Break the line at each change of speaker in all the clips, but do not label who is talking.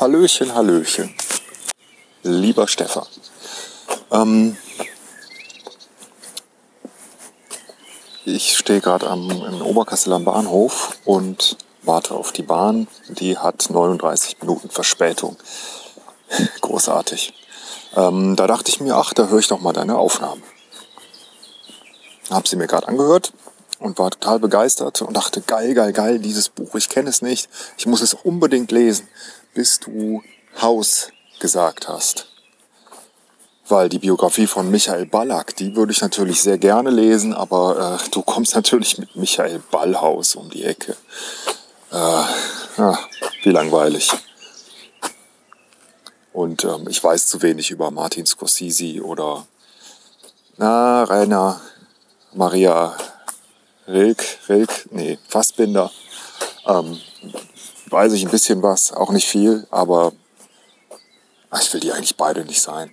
Hallöchen, Hallöchen. Lieber Stefan. Ähm, ich stehe gerade am im Oberkassel am Bahnhof und warte auf die Bahn. Die hat 39 Minuten Verspätung. Großartig. Ähm, da dachte ich mir, ach, da höre ich doch mal deine Aufnahmen. Hab sie mir gerade angehört und war total begeistert und dachte, geil, geil, geil, dieses Buch, ich kenne es nicht, ich muss es unbedingt lesen, bis du Haus gesagt hast. Weil die Biografie von Michael Ballack, die würde ich natürlich sehr gerne lesen, aber äh, du kommst natürlich mit Michael Ballhaus um die Ecke. Äh, ja, wie langweilig. Und ähm, ich weiß zu wenig über Martin Scorsese oder na, Rainer Maria Rilk, Rilk, nee, Fassbinder. Ähm, weiß ich ein bisschen was, auch nicht viel, aber ich will die eigentlich beide nicht sein.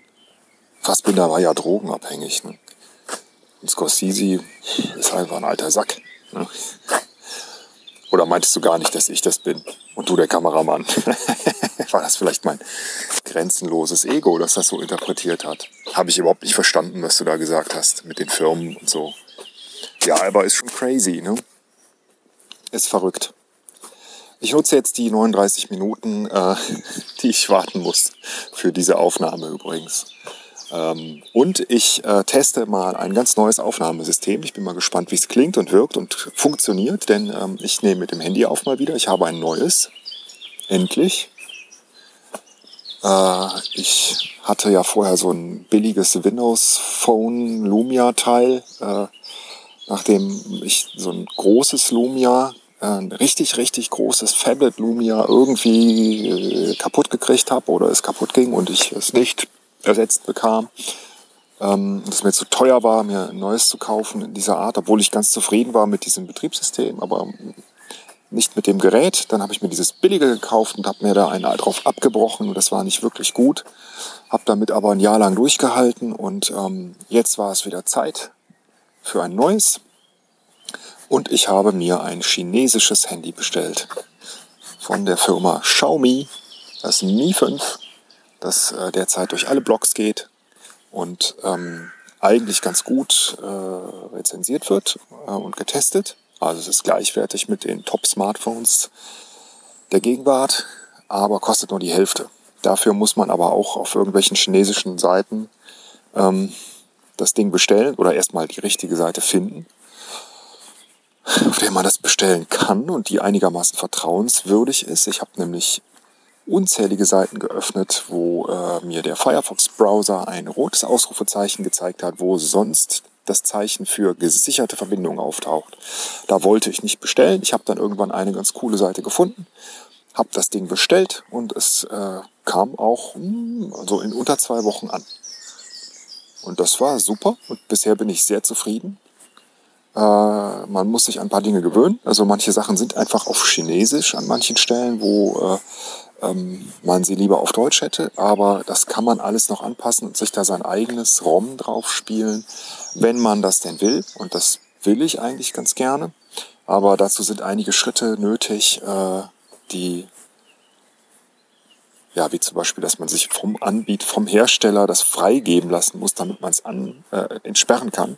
Fassbinder war ja drogenabhängig. Ne? Und Scorsese ist einfach ein alter Sack. Ne? Oder meintest du gar nicht, dass ich das bin und du der Kameramann? War das vielleicht mein grenzenloses Ego, das das so interpretiert hat? Habe ich überhaupt nicht verstanden, was du da gesagt hast mit den Firmen und so. Ja, aber ist schon crazy, ne? Ist verrückt. Ich nutze jetzt die 39 Minuten, äh, die ich warten muss für diese Aufnahme übrigens. Ähm, und ich äh, teste mal ein ganz neues Aufnahmesystem. Ich bin mal gespannt, wie es klingt und wirkt und funktioniert, denn ähm, ich nehme mit dem Handy auf mal wieder. Ich habe ein neues. Endlich. Äh, ich hatte ja vorher so ein billiges Windows Phone Lumia Teil. Äh, nachdem ich so ein großes Lumia ein richtig, richtig großes Fablet Lumia irgendwie äh, kaputt gekriegt habe oder es kaputt ging und ich es nicht ersetzt bekam. Ähm, dass mir zu teuer war, mir ein neues zu kaufen in dieser Art, obwohl ich ganz zufrieden war mit diesem Betriebssystem, aber nicht mit dem Gerät. Dann habe ich mir dieses billige gekauft und habe mir da einen drauf abgebrochen und das war nicht wirklich gut. Habe damit aber ein Jahr lang durchgehalten und ähm, jetzt war es wieder Zeit für ein neues. Und ich habe mir ein chinesisches Handy bestellt von der Firma Xiaomi, das Mi 5 das äh, derzeit durch alle Blogs geht und ähm, eigentlich ganz gut äh, rezensiert wird äh, und getestet. Also es ist gleichwertig mit den Top-Smartphones der Gegenwart, aber kostet nur die Hälfte. Dafür muss man aber auch auf irgendwelchen chinesischen Seiten ähm, das Ding bestellen oder erstmal die richtige Seite finden, auf der man das bestellen kann und die einigermaßen vertrauenswürdig ist. Ich habe nämlich unzählige Seiten geöffnet, wo äh, mir der Firefox-Browser ein rotes Ausrufezeichen gezeigt hat, wo sonst das Zeichen für gesicherte Verbindung auftaucht. Da wollte ich nicht bestellen. Ich habe dann irgendwann eine ganz coole Seite gefunden, habe das Ding bestellt und es äh, kam auch mh, hm, so in unter zwei Wochen an. Und das war super und bisher bin ich sehr zufrieden. Äh, man muss sich an ein paar Dinge gewöhnen. Also manche Sachen sind einfach auf Chinesisch an manchen Stellen, wo äh, ähm, man sie lieber auf Deutsch hätte, aber das kann man alles noch anpassen und sich da sein eigenes ROM drauf spielen, wenn man das denn will. Und das will ich eigentlich ganz gerne. Aber dazu sind einige Schritte nötig, äh, die, ja, wie zum Beispiel, dass man sich vom Anbiet, vom Hersteller das freigeben lassen muss, damit man es äh, entsperren kann,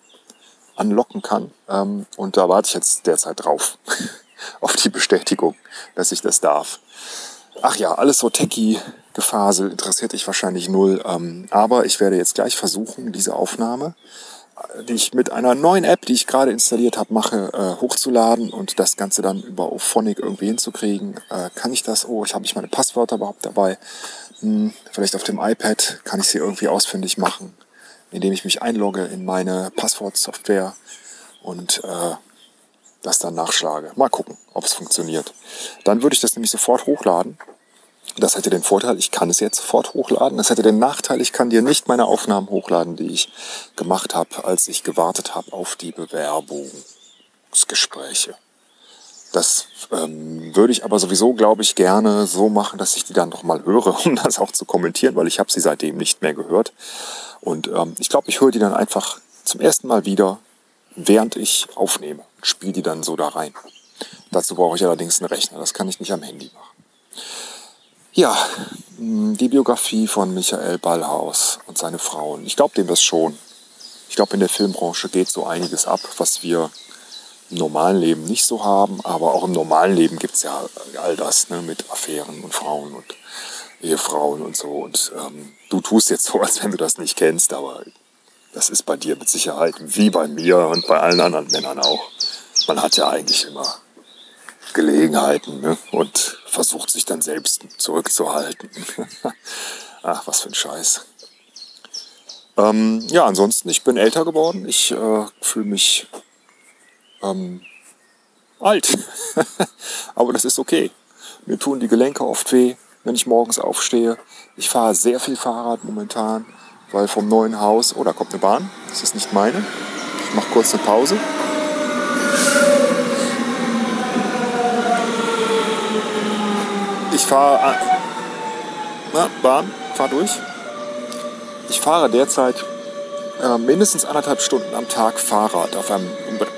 anlocken kann. Ähm, und da warte ich jetzt derzeit drauf, auf die Bestätigung, dass ich das darf. Ach ja, alles so Techie-Gefasel interessiert dich wahrscheinlich null. Ähm, aber ich werde jetzt gleich versuchen, diese Aufnahme, äh, die ich mit einer neuen App, die ich gerade installiert habe, mache, äh, hochzuladen und das Ganze dann über Ophonic irgendwie hinzukriegen. Äh, kann ich das? Oh, ich habe nicht meine Passwörter überhaupt dabei. Hm, vielleicht auf dem iPad kann ich sie irgendwie ausfindig machen, indem ich mich einlogge in meine Passwortsoftware und äh, das dann nachschlage. Mal gucken, ob es funktioniert. Dann würde ich das nämlich sofort hochladen. Das hätte den Vorteil, ich kann es jetzt sofort hochladen. Das hätte den Nachteil, ich kann dir nicht meine Aufnahmen hochladen, die ich gemacht habe, als ich gewartet habe auf die Bewerbungsgespräche. Das ähm, würde ich aber sowieso, glaube ich, gerne so machen, dass ich die dann noch mal höre, um das auch zu kommentieren, weil ich habe sie seitdem nicht mehr gehört. Und ähm, ich glaube, ich höre die dann einfach zum ersten Mal wieder, während ich aufnehme und spiele die dann so da rein. Dazu brauche ich allerdings einen Rechner. Das kann ich nicht am Handy machen. Ja, die Biografie von Michael Ballhaus und seine Frauen. Ich glaube dem das schon. Ich glaube, in der Filmbranche geht so einiges ab, was wir im normalen Leben nicht so haben. Aber auch im normalen Leben gibt es ja all das ne, mit Affären und Frauen und Ehefrauen und so. Und ähm, du tust jetzt so, als wenn du das nicht kennst, aber das ist bei dir mit Sicherheit wie bei mir und bei allen anderen Männern auch. Man hat ja eigentlich immer Gelegenheiten ne? und versucht sich dann selbst zurückzuhalten. Ach, was für ein Scheiß. Ähm, ja, ansonsten, ich bin älter geworden. Ich äh, fühle mich ähm, alt. Aber das ist okay. Mir tun die Gelenke oft weh, wenn ich morgens aufstehe. Ich fahre sehr viel Fahrrad momentan, weil vom neuen Haus, oh, da kommt eine Bahn. Das ist nicht meine. Ich mache kurz eine Pause. Ich fahre. Na, Bahn, fahr durch. Ich fahre derzeit äh, mindestens anderthalb Stunden am Tag Fahrrad auf einem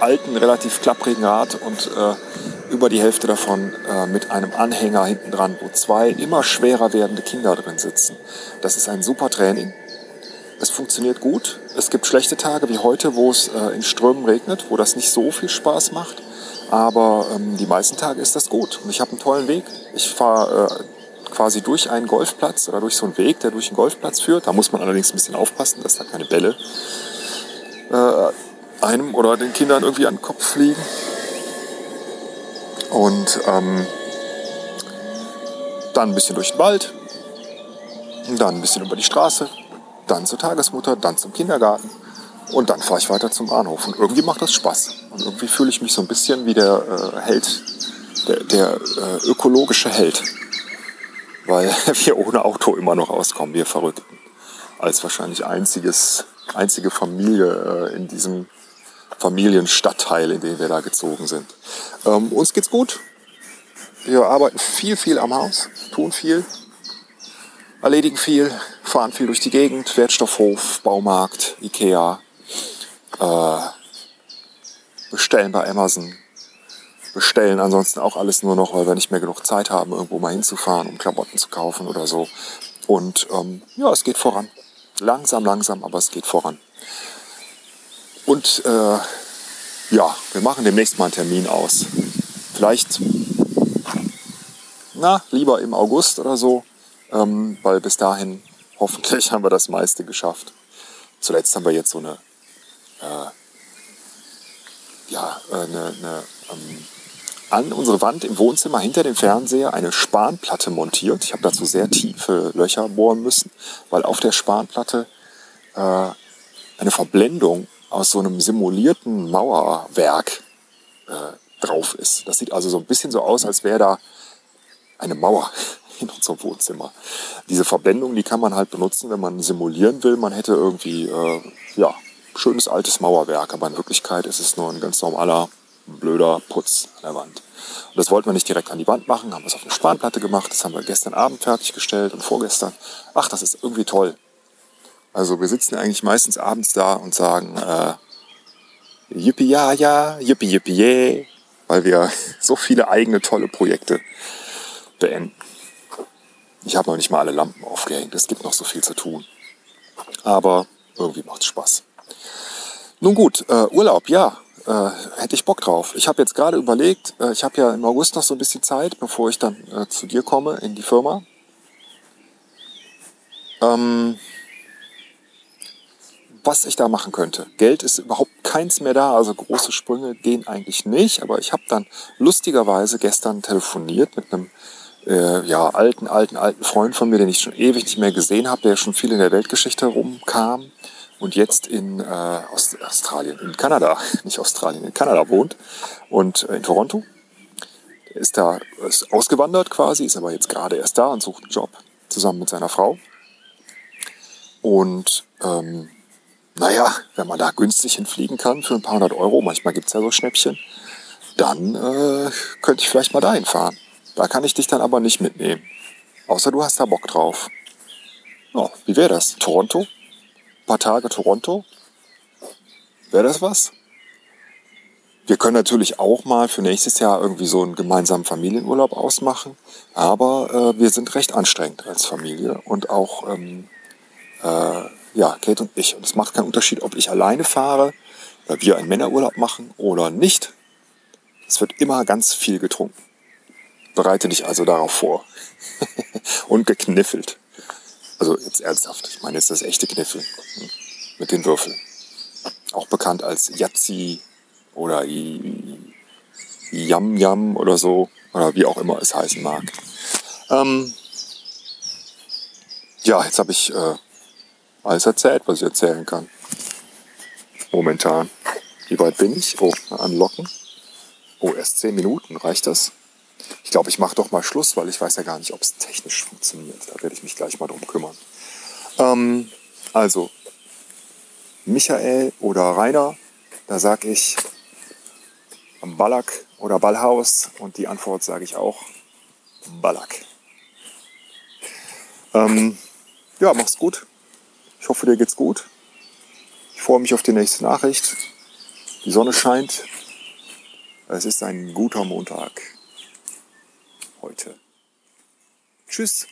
alten, relativ klapprigen Rad und äh, über die Hälfte davon äh, mit einem Anhänger hinten dran, wo zwei immer schwerer werdende Kinder drin sitzen. Das ist ein super Training. Es funktioniert gut. Es gibt schlechte Tage wie heute, wo es äh, in Strömen regnet, wo das nicht so viel Spaß macht. Aber ähm, die meisten Tage ist das gut. Und ich habe einen tollen Weg. Ich fahre äh, quasi durch einen Golfplatz oder durch so einen Weg, der durch einen Golfplatz führt. Da muss man allerdings ein bisschen aufpassen, dass da keine Bälle äh, einem oder den Kindern irgendwie an den Kopf fliegen. Und ähm, dann ein bisschen durch den Wald, dann ein bisschen über die Straße, dann zur Tagesmutter, dann zum Kindergarten und dann fahre ich weiter zum Bahnhof. Und irgendwie macht das Spaß. Und irgendwie fühle ich mich so ein bisschen wie der äh, Held, der, der äh, ökologische Held. Weil wir ohne Auto immer noch auskommen, wir Verrückten. Als wahrscheinlich einziges, einzige Familie äh, in diesem Familienstadtteil, in den wir da gezogen sind. Ähm, uns geht's gut. Wir arbeiten viel, viel am Haus, tun viel, erledigen viel, fahren viel durch die Gegend, Wertstoffhof, Baumarkt, Ikea, äh, bestellen bei Amazon. Bestellen ansonsten auch alles nur noch, weil wir nicht mehr genug Zeit haben, irgendwo mal hinzufahren, um Klamotten zu kaufen oder so. Und ähm, ja, es geht voran. Langsam, langsam, aber es geht voran. Und äh, ja, wir machen demnächst mal einen Termin aus. Vielleicht, na, lieber im August oder so, ähm, weil bis dahin hoffentlich haben wir das meiste geschafft. Zuletzt haben wir jetzt so eine äh, ja, eine, eine, ähm, an unsere Wand im Wohnzimmer hinter dem Fernseher eine Spanplatte montiert. Ich habe dazu sehr tiefe Löcher bohren müssen, weil auf der Spanplatte äh, eine Verblendung aus so einem simulierten Mauerwerk äh, drauf ist. Das sieht also so ein bisschen so aus, als wäre da eine Mauer in unserem Wohnzimmer. Diese Verblendung, die kann man halt benutzen, wenn man simulieren will. Man hätte irgendwie äh, ja, schönes altes Mauerwerk, aber in Wirklichkeit ist es nur ein ganz normaler, blöder Putz an der Wand. Und das wollten wir nicht direkt an die Wand machen, haben es auf eine Spanplatte gemacht, das haben wir gestern Abend fertiggestellt und vorgestern. Ach, das ist irgendwie toll. Also wir sitzen eigentlich meistens abends da und sagen, äh, yippie ja ja, yippie yippie yeah, weil wir so viele eigene tolle Projekte beenden. Ich habe noch nicht mal alle Lampen aufgehängt, es gibt noch so viel zu tun. Aber irgendwie macht es Spaß. Nun gut, äh, Urlaub, ja, äh, hätte ich Bock drauf. Ich habe jetzt gerade überlegt, äh, ich habe ja im August noch so ein bisschen Zeit, bevor ich dann äh, zu dir komme in die Firma. Ähm, was ich da machen könnte. Geld ist überhaupt keins mehr da, also große Sprünge gehen eigentlich nicht. Aber ich habe dann lustigerweise gestern telefoniert mit einem äh, ja, alten, alten, alten Freund von mir, den ich schon ewig nicht mehr gesehen habe, der schon viel in der Weltgeschichte rumkam und jetzt in äh, Australien, in Kanada, nicht Australien, in Kanada wohnt und äh, in Toronto. Ist da ist ausgewandert quasi, ist aber jetzt gerade erst da und sucht einen Job zusammen mit seiner Frau. Und ähm, naja, wenn man da günstig hinfliegen kann für ein paar hundert Euro, manchmal gibt's ja so Schnäppchen, dann äh, könnte ich vielleicht mal dahin fahren. Da kann ich dich dann aber nicht mitnehmen. Außer du hast da Bock drauf. Oh, wie wäre das? Toronto? paar Tage Toronto. Wäre das was? wir können natürlich auch mal für nächstes Jahr irgendwie so einen gemeinsamen Familienurlaub ausmachen, aber äh, wir sind recht anstrengend als Familie und auch ähm, äh, ja, Kate und ich. Und es macht keinen Unterschied, ob ich alleine fahre, weil wir einen Männerurlaub machen oder nicht. Es wird immer ganz viel getrunken. Bereite dich also darauf vor. und gekniffelt. Also jetzt ernsthaft, ich meine jetzt das echte Kniffel hm, mit den Würfeln. Auch bekannt als Yazzi oder Yam Yam oder so, oder wie auch immer es heißen mag. Ähm, ja, jetzt habe ich äh, alles erzählt, was ich erzählen kann. Momentan. Wie weit bin ich? Oh, anlocken. Oh, erst 10 Minuten. Reicht das? Ich glaube, ich mache doch mal Schluss, weil ich weiß ja gar nicht, ob es technisch funktioniert. Da werde ich mich gleich mal drum kümmern. Ähm, also, Michael oder Rainer, da sage ich Ballack oder Ballhaus und die Antwort sage ich auch Ballack. Ähm, ja, mach's gut. Ich hoffe, dir geht's gut. Ich freue mich auf die nächste Nachricht. Die Sonne scheint. Es ist ein guter Montag heute. Tschüss.